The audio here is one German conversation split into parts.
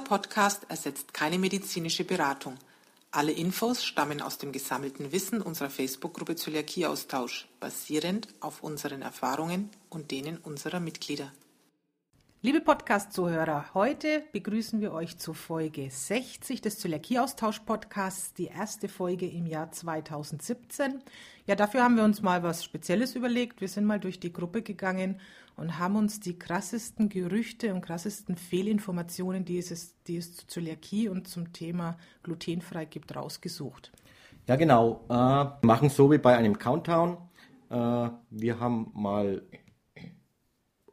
Podcast ersetzt keine medizinische Beratung. Alle Infos stammen aus dem gesammelten Wissen unserer Facebook-Gruppe Zöliakieaustausch, basierend auf unseren Erfahrungen und denen unserer Mitglieder. Liebe Podcast-Zuhörer, heute begrüßen wir euch zur Folge 60 des Zöliakie-Austausch-Podcasts, die erste Folge im Jahr 2017. Ja, dafür haben wir uns mal was Spezielles überlegt. Wir sind mal durch die Gruppe gegangen und haben uns die krassesten Gerüchte und krassesten Fehlinformationen, die es, die es zu Zöliakie und zum Thema glutenfrei gibt, rausgesucht. Ja, genau. Äh, machen so wie bei einem Countdown. Äh, wir haben mal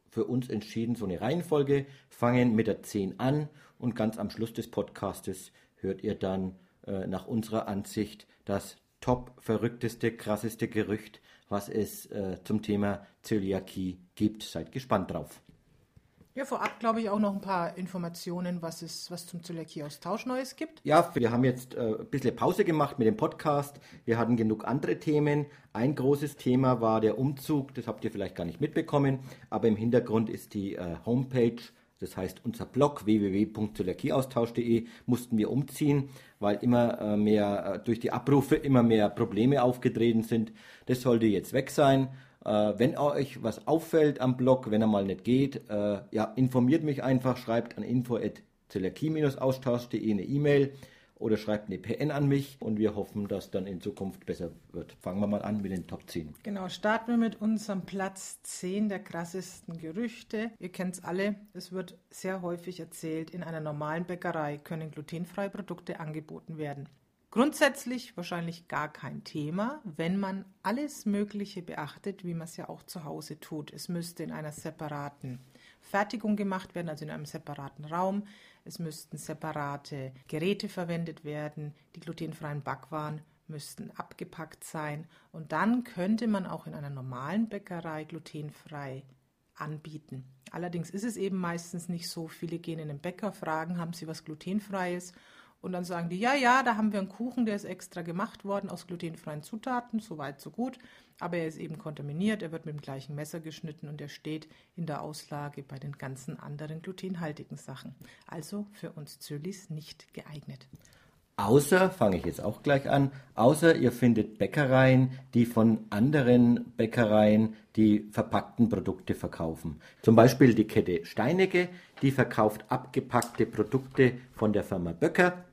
für uns entschieden, so eine Reihenfolge, fangen mit der 10 an und ganz am Schluss des Podcastes hört ihr dann äh, nach unserer Ansicht das top verrückteste, krasseste Gerücht, was es äh, zum Thema Zöliakie gibt. Seid gespannt drauf. Ja, vorab glaube ich auch noch ein paar Informationen, was es was zum Zöliakie-Austausch Neues gibt. Ja, wir haben jetzt äh, ein bisschen Pause gemacht mit dem Podcast. Wir hatten genug andere Themen. Ein großes Thema war der Umzug. Das habt ihr vielleicht gar nicht mitbekommen. Aber im Hintergrund ist die äh, Homepage das heißt, unser Blog www.zöliakieaustausch.de mussten wir umziehen, weil immer äh, mehr äh, durch die Abrufe immer mehr Probleme aufgetreten sind. Das sollte jetzt weg sein. Äh, wenn euch was auffällt am Blog, wenn er mal nicht geht, ja, informiert mich einfach, schreibt an info.zöliakie-austausch.de eine E-Mail oder schreibt eine PN an mich und wir hoffen, dass dann in Zukunft besser wird. Fangen wir mal an mit den Top 10. Genau, starten wir mit unserem Platz 10 der krassesten Gerüchte. Ihr kennt es alle, es wird sehr häufig erzählt, in einer normalen Bäckerei können glutenfreie Produkte angeboten werden. Grundsätzlich wahrscheinlich gar kein Thema, wenn man alles Mögliche beachtet, wie man es ja auch zu Hause tut. Es müsste in einer separaten Fertigung gemacht werden, also in einem separaten Raum. Es müssten separate Geräte verwendet werden. Die glutenfreien Backwaren müssten abgepackt sein. Und dann könnte man auch in einer normalen Bäckerei glutenfrei anbieten. Allerdings ist es eben meistens nicht so. Viele gehen in den Bäcker, fragen, haben sie was glutenfreies? Und dann sagen die, ja, ja, da haben wir einen Kuchen, der ist extra gemacht worden aus glutenfreien Zutaten, so weit, so gut. Aber er ist eben kontaminiert, er wird mit dem gleichen Messer geschnitten und er steht in der Auslage bei den ganzen anderen glutenhaltigen Sachen. Also für uns Zölis nicht geeignet. Außer, fange ich jetzt auch gleich an, außer ihr findet Bäckereien, die von anderen Bäckereien die verpackten Produkte verkaufen. Zum Beispiel die Kette Steinecke, die verkauft abgepackte Produkte von der Firma Böcker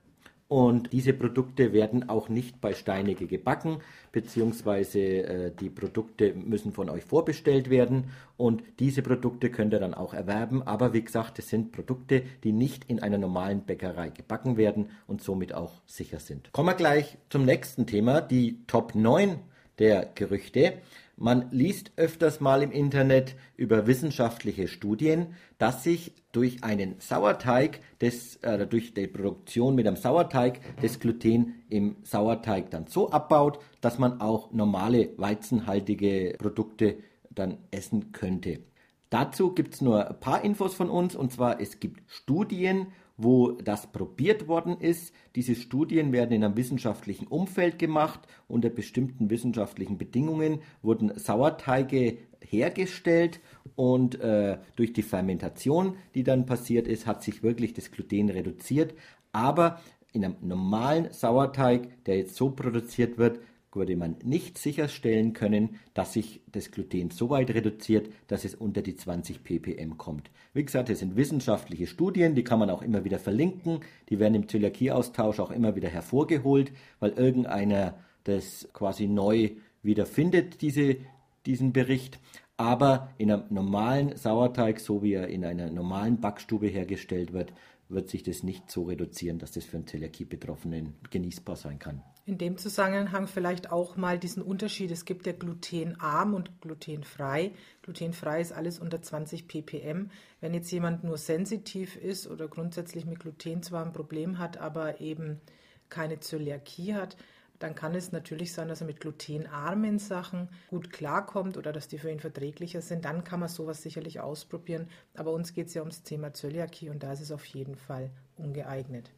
und diese Produkte werden auch nicht bei Steinecke gebacken, beziehungsweise äh, die Produkte müssen von euch vorbestellt werden und diese Produkte könnt ihr dann auch erwerben. Aber wie gesagt, es sind Produkte, die nicht in einer normalen Bäckerei gebacken werden und somit auch sicher sind. Kommen wir gleich zum nächsten Thema, die Top 9 der Gerüchte. Man liest öfters mal im Internet über wissenschaftliche Studien, dass sich durch einen Sauerteig, des, äh, durch die Produktion mit einem Sauerteig, das Gluten im Sauerteig dann so abbaut, dass man auch normale weizenhaltige Produkte dann essen könnte. Dazu gibt es nur ein paar Infos von uns und zwar es gibt Studien wo das probiert worden ist. Diese Studien werden in einem wissenschaftlichen Umfeld gemacht. Unter bestimmten wissenschaftlichen Bedingungen wurden Sauerteige hergestellt und äh, durch die Fermentation, die dann passiert ist, hat sich wirklich das Gluten reduziert. Aber in einem normalen Sauerteig, der jetzt so produziert wird, würde man nicht sicherstellen können, dass sich das Gluten so weit reduziert, dass es unter die 20 ppm kommt. Wie gesagt, es sind wissenschaftliche Studien, die kann man auch immer wieder verlinken, die werden im Zöliakie-Austausch auch immer wieder hervorgeholt, weil irgendeiner das quasi neu wieder findet, diese, diesen Bericht. Aber in einem normalen Sauerteig, so wie er in einer normalen Backstube hergestellt wird, wird sich das nicht so reduzieren, dass das für einen Zöliakie-Betroffenen genießbar sein kann. In dem Zusammenhang vielleicht auch mal diesen Unterschied. Es gibt ja glutenarm und glutenfrei. Glutenfrei ist alles unter 20 ppm. Wenn jetzt jemand nur sensitiv ist oder grundsätzlich mit Gluten zwar ein Problem hat, aber eben keine Zöliakie hat, dann kann es natürlich sein, dass er mit glutenarmen Sachen gut klarkommt oder dass die für ihn verträglicher sind. Dann kann man sowas sicherlich ausprobieren. Aber uns geht es ja ums Thema Zöliakie und da ist es auf jeden Fall ungeeignet.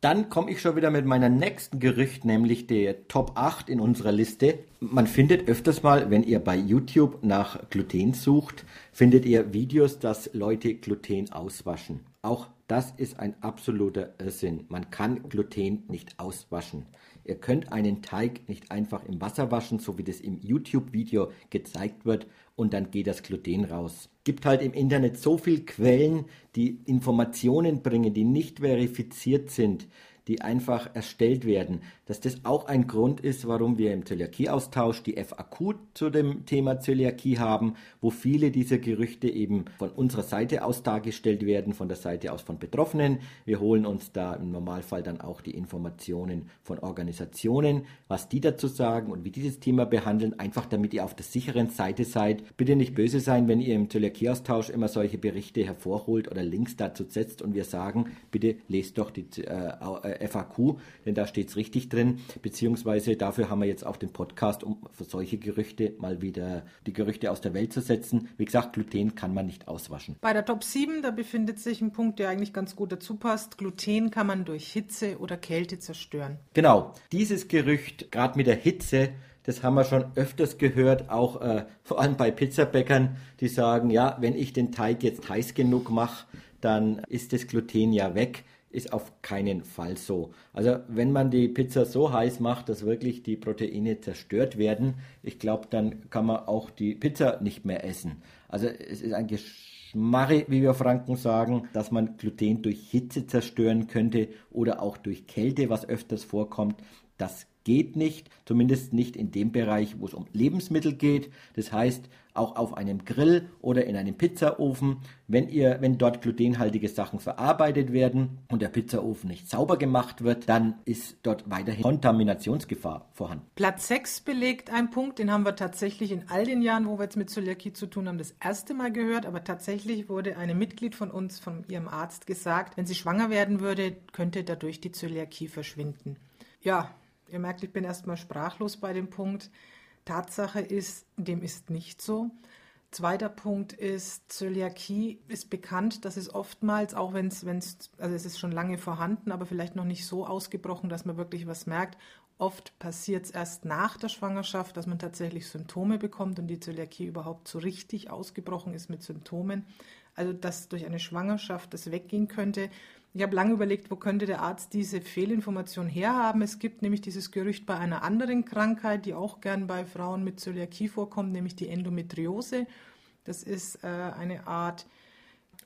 Dann komme ich schon wieder mit meiner nächsten Gerücht, nämlich der Top 8 in unserer Liste. Man findet öfters mal, wenn ihr bei YouTube nach Gluten sucht, findet ihr Videos, dass Leute Gluten auswaschen. Auch Das ist ein absoluter Irrsinn. Man kann Gluten nicht auswaschen. Ihr könnt einen Teig nicht einfach im Wasser waschen, so wie das im YouTube-Video gezeigt wird, und dann geht das Gluten raus. Gibt halt im Internet so viele Quellen, die Informationen bringen, die nicht verifiziert sind, die einfach erstellt werden, dass das auch ein Grund ist, warum wir im Zöliakie-Austausch die FAQ zu dem Thema Zöliakie haben, wo viele dieser Gerüchte eben von unserer Seite aus dargestellt werden, von der Seite aus von Betroffenen. Wir holen uns da im Normalfall dann auch die Informationen von Organisationen, was die dazu sagen und wie dieses Thema behandeln, einfach damit ihr auf der sicheren Seite seid. Bitte nicht böse sein, wenn ihr im Zöliakie-Austausch immer solche Berichte hervorholt oder Links dazu setzt und wir sagen, bitte lest doch die äh, äh FAQ, denn da steht es richtig drin, beziehungsweise dafür haben wir jetzt auch den Podcast, um für solche Gerüchte mal wieder die Gerüchte aus der Welt zu setzen. Wie gesagt, Gluten kann man nicht auswaschen. Bei der Top 7, da befindet sich ein Punkt, der eigentlich ganz gut dazu passt. Gluten kann man durch Hitze oder Kälte zerstören. Genau, dieses Gerücht, gerade mit der Hitze, das haben wir schon öfters gehört, auch äh, vor allem bei Pizzabäckern, die sagen, ja, wenn ich den Teig jetzt heiß genug mache, dann ist das Gluten ja weg ist auf keinen Fall so. Also wenn man die Pizza so heiß macht, dass wirklich die Proteine zerstört werden, ich glaube, dann kann man auch die Pizza nicht mehr essen. Also es ist ein Geschmarre, wie wir Franken sagen, dass man Gluten durch Hitze zerstören könnte oder auch durch Kälte, was öfters vorkommt. Das geht nicht, zumindest nicht in dem Bereich, wo es um Lebensmittel geht. Das heißt, auch auf einem Grill oder in einem Pizzaofen, wenn ihr, wenn dort glutenhaltige Sachen verarbeitet werden und der Pizzaofen nicht sauber gemacht wird, dann ist dort weiterhin Kontaminationsgefahr vorhanden. Platz 6 belegt ein Punkt, den haben wir tatsächlich in all den Jahren, wo wir jetzt mit Zöliakie zu tun haben, das erste Mal gehört, aber tatsächlich wurde einem Mitglied von uns, von ihrem Arzt gesagt, wenn sie schwanger werden würde, könnte dadurch die Zöliakie verschwinden. Ja, Ihr merkt, ich bin erstmal sprachlos bei dem Punkt. Tatsache ist, dem ist nicht so. Zweiter Punkt ist, Zöliakie ist bekannt, dass es oftmals, auch wenn es, also es ist schon lange vorhanden, aber vielleicht noch nicht so ausgebrochen, dass man wirklich was merkt. Oft passiert es erst nach der Schwangerschaft, dass man tatsächlich Symptome bekommt und die Zöliakie überhaupt so richtig ausgebrochen ist mit Symptomen. Also, dass durch eine Schwangerschaft das weggehen könnte, ich habe lange überlegt, wo könnte der Arzt diese Fehlinformation herhaben. Es gibt nämlich dieses Gerücht bei einer anderen Krankheit, die auch gern bei Frauen mit Zöliakie vorkommt, nämlich die Endometriose. Das ist äh, eine Art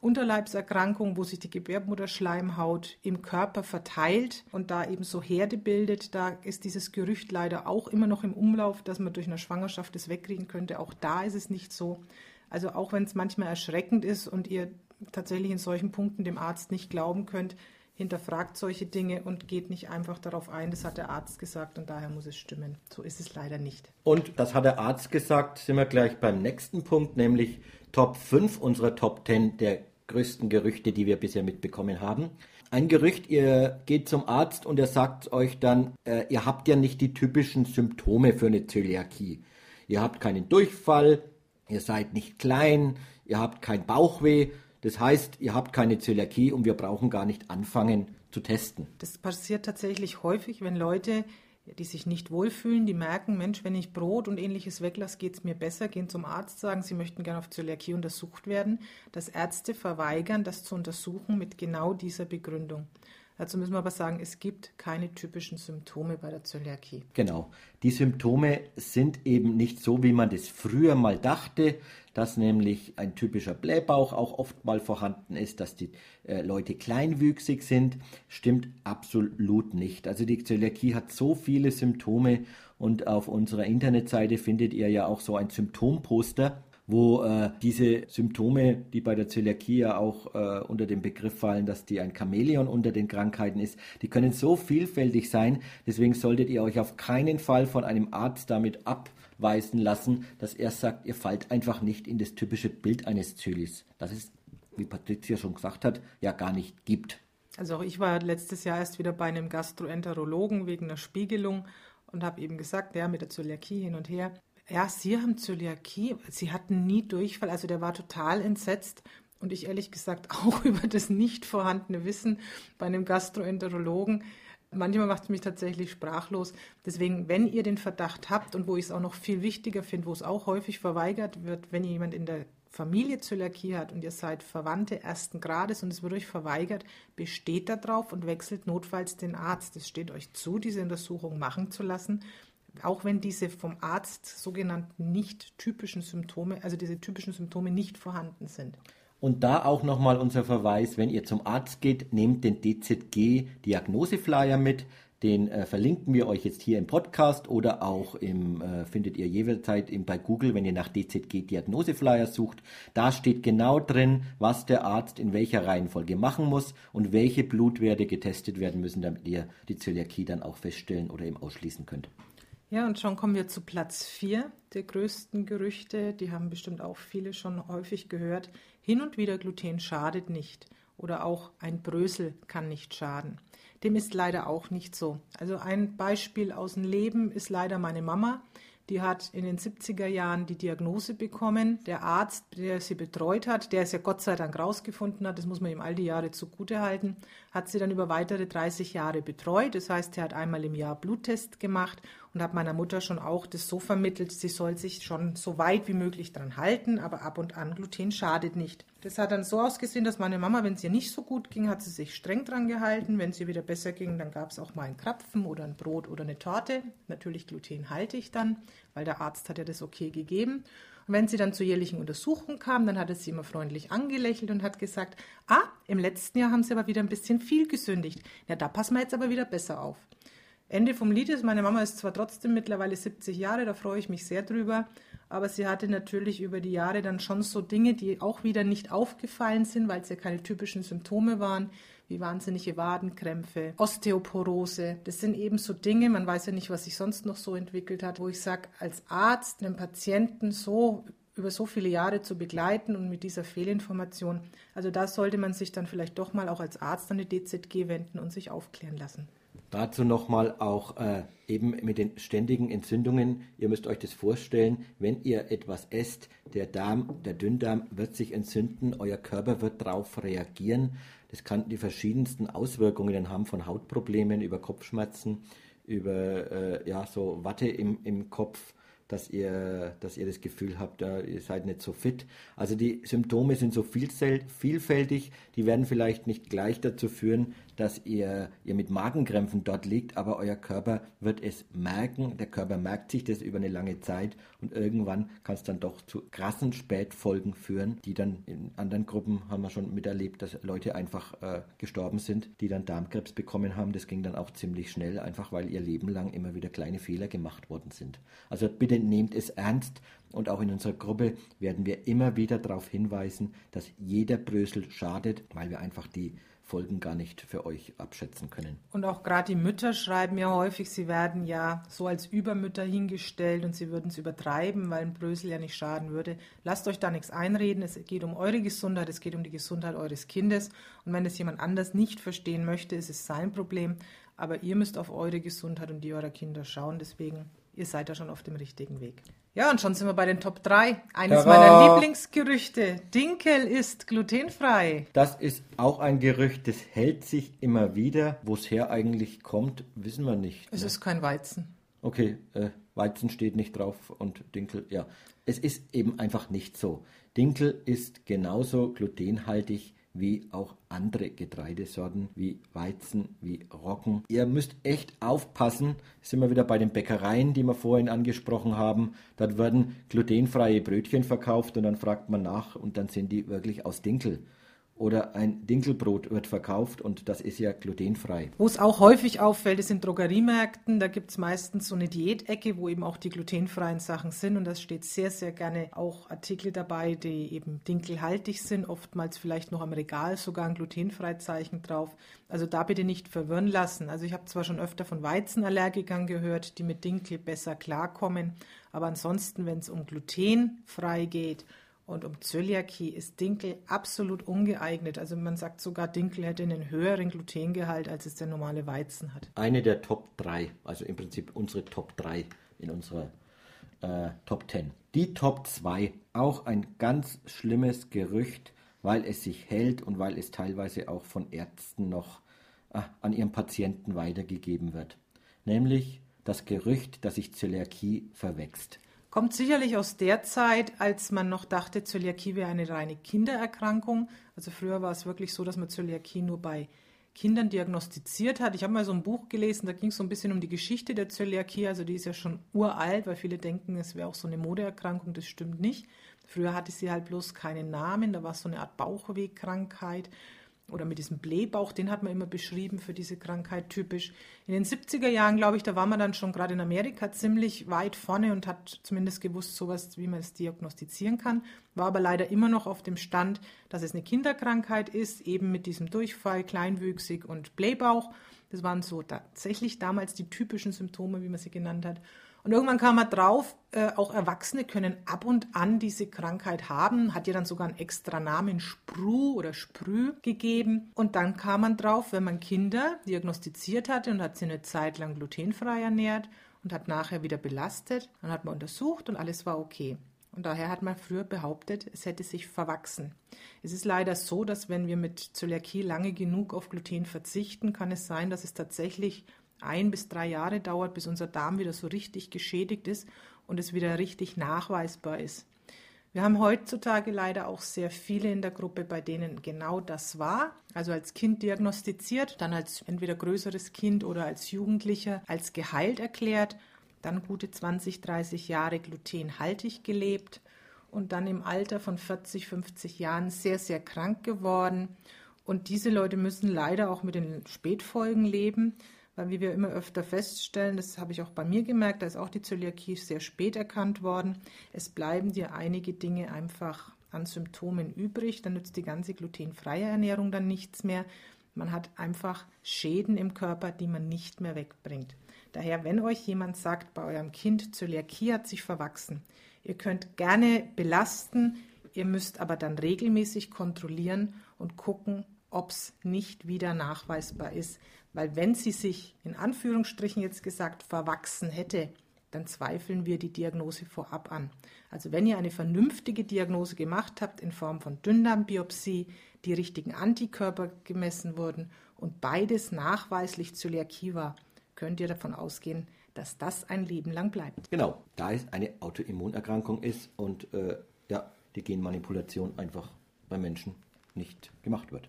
Unterleibserkrankung, wo sich die Gebärmutterschleimhaut im Körper verteilt und da eben so Herde bildet. Da ist dieses Gerücht leider auch immer noch im Umlauf, dass man durch eine Schwangerschaft das wegkriegen könnte. Auch da ist es nicht so. Also auch wenn es manchmal erschreckend ist und ihr tatsächlich in solchen Punkten dem Arzt nicht glauben könnt, hinterfragt solche Dinge und geht nicht einfach darauf ein, das hat der Arzt gesagt und daher muss es stimmen. So ist es leider nicht. Und das hat der Arzt gesagt, sind wir gleich beim nächsten Punkt, nämlich Top 5 unserer Top 10 der größten Gerüchte, die wir bisher mitbekommen haben. Ein Gerücht, ihr geht zum Arzt und er sagt euch dann, äh, ihr habt ja nicht die typischen Symptome für eine Zöliakie. Ihr habt keinen Durchfall, ihr seid nicht klein, ihr habt kein Bauchweh, das heißt, ihr habt keine Zöliakie und wir brauchen gar nicht anfangen zu testen. Das passiert tatsächlich häufig, wenn Leute, die sich nicht wohlfühlen, die merken, Mensch, wenn ich Brot und ähnliches weglasse, geht es mir besser, gehen zum Arzt, sagen, sie möchten gerne auf Zöliakie untersucht werden, dass Ärzte verweigern, das zu untersuchen mit genau dieser Begründung. Dazu müssen wir aber sagen, es gibt keine typischen Symptome bei der Zöliakie. Genau. Die Symptome sind eben nicht so, wie man das früher mal dachte, dass nämlich ein typischer Blähbauch auch oft mal vorhanden ist, dass die äh, Leute kleinwüchsig sind. Stimmt absolut nicht. Also die Zöliakie hat so viele Symptome und auf unserer Internetseite findet ihr ja auch so ein Symptomposter wo äh, diese Symptome, die bei der Zöliakie ja auch äh, unter den Begriff fallen, dass die ein Chamäleon unter den Krankheiten ist, die können so vielfältig sein. Deswegen solltet ihr euch auf keinen Fall von einem Arzt damit abweisen lassen, dass er sagt, ihr fallt einfach nicht in das typische Bild eines Zölis. Das ist, wie Patricia schon gesagt hat, ja gar nicht gibt. Also auch ich war letztes Jahr erst wieder bei einem Gastroenterologen wegen einer Spiegelung und habe eben gesagt, ja, mit der Zöliakie hin und her. Ja, Sie haben Zöliakie. Sie hatten nie Durchfall. Also der war total entsetzt. Und ich ehrlich gesagt auch über das nicht vorhandene Wissen bei einem Gastroenterologen. Manchmal macht es mich tatsächlich sprachlos. Deswegen, wenn ihr den Verdacht habt und wo ich es auch noch viel wichtiger finde, wo es auch häufig verweigert wird, wenn jemand in der Familie Zöliakie hat und ihr seid Verwandte ersten Grades und es wird euch verweigert, besteht darauf und wechselt notfalls den Arzt. Es steht euch zu, diese Untersuchung machen zu lassen, auch wenn diese vom Arzt sogenannten nicht typischen Symptome, also diese typischen Symptome nicht vorhanden sind. Und da auch nochmal unser Verweis, wenn ihr zum Arzt geht, nehmt den DZG-Diagnoseflyer mit. Den äh, verlinken wir euch jetzt hier im Podcast oder auch im, äh, findet ihr jederzeit im, bei Google, wenn ihr nach DZG-Diagnoseflyer sucht. Da steht genau drin, was der Arzt in welcher Reihenfolge machen muss und welche Blutwerte getestet werden müssen, damit ihr die Zöliakie dann auch feststellen oder eben ausschließen könnt. Ja, und schon kommen wir zu Platz 4 der größten Gerüchte. Die haben bestimmt auch viele schon häufig gehört. Hin und wieder Gluten schadet nicht. Oder auch ein Brösel kann nicht schaden. Dem ist leider auch nicht so. Also ein Beispiel aus dem Leben ist leider meine Mama. Die hat in den 70er Jahren die Diagnose bekommen. Der Arzt, der sie betreut hat, der es ja Gott sei Dank rausgefunden hat, das muss man ihm all die Jahre zugute halten, hat sie dann über weitere 30 Jahre betreut. Das heißt, er hat einmal im Jahr Bluttest gemacht und hat meiner Mutter schon auch das so vermittelt, sie soll sich schon so weit wie möglich dran halten, aber ab und an Gluten schadet nicht. Das hat dann so ausgesehen, dass meine Mama, wenn es ihr nicht so gut ging, hat sie sich streng dran gehalten. Wenn es ihr wieder besser ging, dann gab es auch mal einen Krapfen oder ein Brot oder eine Torte. Natürlich glutenhaltig dann, weil der Arzt hat ja das okay gegeben. Und wenn sie dann zur jährlichen Untersuchung kam, dann hat er sie immer freundlich angelächelt und hat gesagt, ah, im letzten Jahr haben sie aber wieder ein bisschen viel gesündigt. Ja, da passen wir jetzt aber wieder besser auf. Ende vom Lied ist, meine Mama ist zwar trotzdem mittlerweile 70 Jahre, da freue ich mich sehr drüber, aber sie hatte natürlich über die Jahre dann schon so Dinge, die auch wieder nicht aufgefallen sind, weil es ja keine typischen Symptome waren, wie wahnsinnige Wadenkrämpfe, Osteoporose. Das sind eben so Dinge, man weiß ja nicht, was sich sonst noch so entwickelt hat, wo ich sage, als Arzt einen Patienten so über so viele Jahre zu begleiten und mit dieser Fehlinformation, also da sollte man sich dann vielleicht doch mal auch als Arzt an die DZG wenden und sich aufklären lassen. Dazu nochmal auch äh, eben mit den ständigen Entzündungen. Ihr müsst euch das vorstellen, wenn ihr etwas esst, der Darm, der Dünndarm wird sich entzünden, euer Körper wird darauf reagieren. Das kann die verschiedensten Auswirkungen haben, von Hautproblemen über Kopfschmerzen, über äh, ja, so Watte im, im Kopf dass ihr, dass ihr das Gefühl habt, ihr seid nicht so fit. Also die Symptome sind so vielfältig, die werden vielleicht nicht gleich dazu führen, dass ihr, ihr mit Magenkrämpfen dort liegt, aber euer Körper wird es merken. Der Körper merkt sich das über eine lange Zeit und irgendwann kann es dann doch zu krassen Spätfolgen führen, die dann in anderen Gruppen haben wir schon miterlebt, dass Leute einfach äh, gestorben sind, die dann Darmkrebs bekommen haben. Das ging dann auch ziemlich schnell, einfach weil ihr Leben lang immer wieder kleine Fehler gemacht worden sind. Also bitte bitte nehmt es ernst und auch in unserer Gruppe werden wir immer wieder darauf hinweisen, dass jeder Brösel schadet, weil wir einfach die Folgen gar nicht für euch abschätzen können. Und auch gerade die Mütter schreiben ja häufig, sie werden ja so als Übermütter hingestellt und sie würden es übertreiben, weil ein Brösel ja nicht schaden würde. Lasst euch da nichts einreden. Es geht um eure Gesundheit, es geht um die Gesundheit eures Kindes. Und wenn es jemand anders nicht verstehen möchte, ist es sein Problem. Aber ihr müsst auf eure Gesundheit und die eurer Kinder schauen. Deswegen ihr seid da schon auf dem richtigen Weg. Ja, und schon sind wir bei den Top 3. Eines Tada. meiner Lieblingsgerüchte. Dinkel ist glutenfrei. Das ist auch ein Gerücht, das hält sich immer wieder. Wo es her eigentlich kommt, wissen wir nicht. Es ne? ist kein Weizen. Okay, äh, Weizen steht nicht drauf und Dinkel, ja. Es ist eben einfach nicht so. Dinkel ist genauso glutenhaltig wie auch andere Getreidesorten wie Weizen, wie Roggen. Ihr müsst echt aufpassen, sind wir wieder bei den Bäckereien, die wir vorhin angesprochen haben. Dort werden glutenfreie Brötchen verkauft und dann fragt man nach und dann sind die wirklich aus Dinkel oder ein Dinkelbrot wird verkauft und das ist ja glutenfrei. Wo es auch häufig auffällt, ist in Drogeriemärkten. Da gibt es meistens so eine Diätecke, wo eben auch die glutenfreien Sachen sind und da steht sehr, sehr gerne auch Artikel dabei, die eben dinkelhaltig sind, oftmals vielleicht noch am Regal sogar ein glutenfreizeichen drauf. Also da bitte nicht verwirren lassen. Also ich habe zwar schon öfter von Weizenallergikern gehört, die mit Dinkel besser klarkommen, aber ansonsten, wenn es um glutenfrei geht, und um Zöliakie ist Dinkel absolut ungeeignet. Also man sagt sogar, Dinkel hätte einen höheren Glutengehalt, als es der normale Weizen hat. Eine der Top 3, also im Prinzip unsere Top 3 in unserer äh, Top 10. Die Top 2, auch ein ganz schlimmes Gerücht, weil es sich hält und weil es teilweise auch von Ärzten noch äh, an ihren Patienten weitergegeben wird. Nämlich das Gerücht, dass sich Zöliakie verwächst. Kommt sicherlich aus der Zeit, als man noch dachte, Zöliakie wäre eine reine Kindererkrankung. Also früher war es wirklich so, dass man Zöliakie nur bei Kindern diagnostiziert hat. Ich habe mal so ein Buch gelesen, da ging es so ein bisschen um die Geschichte der Zöliakie. Also die ist ja schon uralt, weil viele denken, es wäre auch so eine Modeerkrankung. Das stimmt nicht. Früher hatte sie halt bloß keinen Namen. Da war es so eine Art Bauchwegkrankheit oder mit diesem Blähbauch, den hat man immer beschrieben für diese Krankheit typisch. In den 70er Jahren, glaube ich, da war man dann schon gerade in Amerika ziemlich weit vorne und hat zumindest gewusst, sowas, wie man es diagnostizieren kann, war aber leider immer noch auf dem Stand, dass es eine Kinderkrankheit ist, eben mit diesem Durchfall, kleinwüchsig und Blähbauch. Das waren so tatsächlich damals die typischen Symptome, wie man sie genannt hat. Und irgendwann kam er drauf, äh, auch Erwachsene können ab und an diese Krankheit haben, hat ihr dann sogar einen extra Namen Spru oder Sprü gegeben. Und dann kam man drauf, wenn man Kinder diagnostiziert hatte und hat sie eine Zeit lang glutenfrei ernährt und hat nachher wieder belastet, dann hat man untersucht und alles war okay. Und daher hat man früher behauptet, es hätte sich verwachsen. Es ist leider so, dass wenn wir mit Zöliakie lange genug auf Gluten verzichten, kann es sein, dass es tatsächlich ein bis drei Jahre dauert, bis unser Darm wieder so richtig geschädigt ist und es wieder richtig nachweisbar ist. Wir haben heutzutage leider auch sehr viele in der Gruppe, bei denen genau das war. Also als Kind diagnostiziert, dann als entweder größeres Kind oder als Jugendlicher als geheilt erklärt, dann gute 20, 30 Jahre glutenhaltig gelebt und dann im Alter von 40, 50 Jahren sehr, sehr krank geworden. Und diese Leute müssen leider auch mit den Spätfolgen leben weil wie wir immer öfter feststellen, das habe ich auch bei mir gemerkt, da ist auch die Zöliakie sehr spät erkannt worden. Es bleiben dir einige Dinge einfach an Symptomen übrig, dann nützt die ganze glutenfreie Ernährung dann nichts mehr. Man hat einfach Schäden im Körper, die man nicht mehr wegbringt. Daher, wenn euch jemand sagt, bei eurem Kind Zöliakie hat sich verwachsen, ihr könnt gerne belasten, ihr müsst aber dann regelmäßig kontrollieren und gucken, ob es nicht wieder nachweisbar ist, weil wenn sie sich in Anführungsstrichen jetzt gesagt verwachsen hätte, dann zweifeln wir die Diagnose vorab an. Also wenn ihr eine vernünftige Diagnose gemacht habt in Form von Dünndarmbiopsie, die richtigen Antikörper gemessen wurden und beides nachweislich Zöliakie war, könnt ihr davon ausgehen, dass das ein Leben lang bleibt. Genau, da es eine Autoimmunerkrankung ist und äh, ja, die Genmanipulation einfach bei Menschen nicht gemacht wird.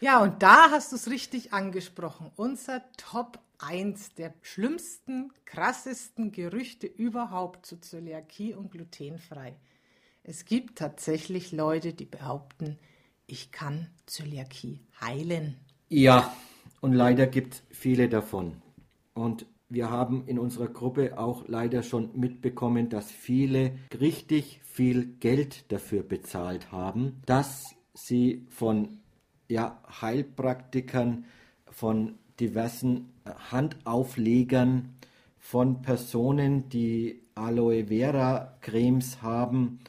Ja, und da hast du es richtig angesprochen. Unser Top 1 der schlimmsten, krassesten Gerüchte überhaupt zu Zöliakie und glutenfrei. Es gibt tatsächlich Leute, die behaupten, ich kann Zöliakie heilen. Ja, und leider gibt es viele davon. Und wir haben in unserer Gruppe auch leider schon mitbekommen, dass viele richtig viel Geld dafür bezahlt haben, dass sie von ja, Heilpraktikern, von diversen Handauflegern, von Personen, die Aloe Vera Cremes haben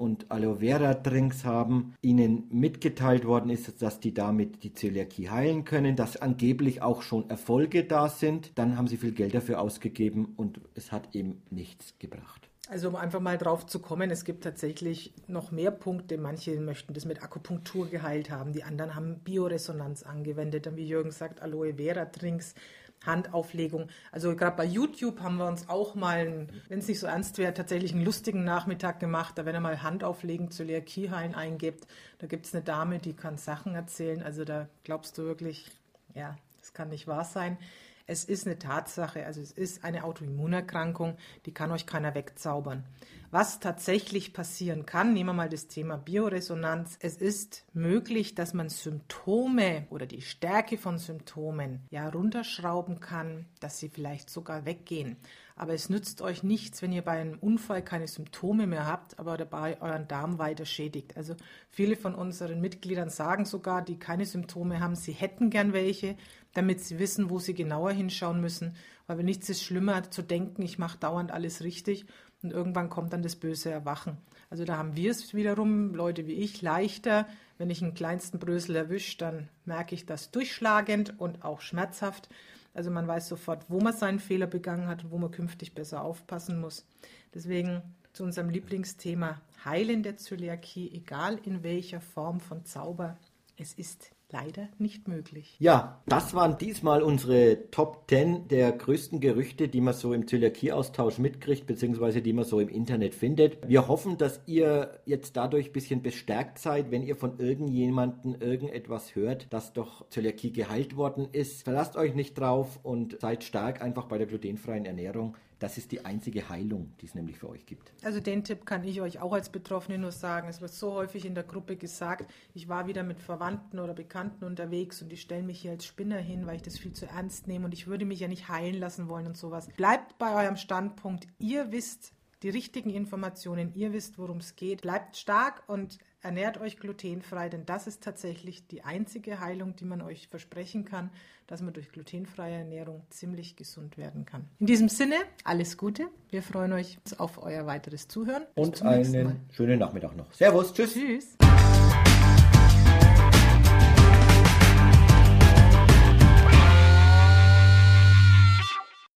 und Aloe Vera Drinks haben, ihnen mitgeteilt worden ist, dass die damit die Zöliakie heilen können, dass angeblich auch schon Erfolge da sind. Dann haben sie viel Geld dafür ausgegeben und es hat eben nichts gebracht. Also um einfach mal drauf zu kommen, es gibt tatsächlich noch mehr Punkte. Manche möchten das mit Akupunktur geheilt haben, die anderen haben Bioresonanz angewendet, dann wie Jürgen sagt, Aloe Vera Drinks, Handauflegung. Also gerade bei YouTube haben wir uns auch mal, wenn es nicht so ernst wäre, tatsächlich einen lustigen Nachmittag gemacht. Da wenn er mal Handauflegen zu Leakiehain eingibt, da gibt es eine Dame, die kann Sachen erzählen. Also da glaubst du wirklich, ja, das kann nicht wahr sein. Es ist eine Tatsache, also es ist eine Autoimmunerkrankung, die kann euch keiner wegzaubern. Was tatsächlich passieren kann, nehmen wir mal das Thema Bioresonanz. Es ist möglich, dass man Symptome oder die Stärke von Symptomen ja runterschrauben kann, dass sie vielleicht sogar weggehen. Aber es nützt euch nichts, wenn ihr bei einem Unfall keine Symptome mehr habt, aber dabei euren Darm weiter schädigt. Also viele von unseren Mitgliedern sagen sogar, die keine Symptome haben, sie hätten gern welche, damit sie wissen, wo sie genauer hinschauen müssen. Weil nichts ist schlimmer zu denken, ich mache dauernd alles richtig und irgendwann kommt dann das böse Erwachen. Also da haben wir es wiederum, Leute wie ich, leichter. Wenn ich einen kleinsten Brösel erwische, dann merke ich das durchschlagend und auch schmerzhaft. Also man weiß sofort, wo man seinen Fehler begangen hat und wo man künftig besser aufpassen muss. Deswegen zu unserem Lieblingsthema Heilen der Zöliakie, egal in welcher Form von Zauber, es ist leider nicht möglich. Ja, das waren diesmal unsere Top 10 der größten Gerüchte, die man so im Zöliakie-Austausch mitkriegt, beziehungsweise die man so im Internet findet. Wir hoffen, dass ihr jetzt dadurch ein bisschen bestärkt seid, wenn ihr von irgendjemandem irgendetwas hört, dass doch Zöliakie geheilt worden ist. Verlasst euch nicht drauf und seid stark einfach bei der glutenfreien Ernährung. Das ist die einzige Heilung, die es nämlich für euch gibt. Also den Tipp kann ich euch auch als Betroffene nur sagen. Es wird so häufig in der Gruppe gesagt, ich war wieder mit Verwandten oder Bekannten unterwegs und ich stelle mich hier als Spinner hin, weil ich das viel zu ernst nehme und ich würde mich ja nicht heilen lassen wollen und sowas. Bleibt bei eurem Standpunkt. Ihr wisst die richtigen Informationen, ihr wisst, worum es geht. Bleibt stark und ernährt euch glutenfrei, denn das ist tatsächlich die einzige Heilung, die man euch versprechen kann, dass man durch glutenfreie Ernährung ziemlich gesund werden kann. In diesem Sinne, alles Gute. Wir freuen uns auf euer weiteres Zuhören. Und einen schönen Nachmittag noch. Servus, tschüss. Tschüss.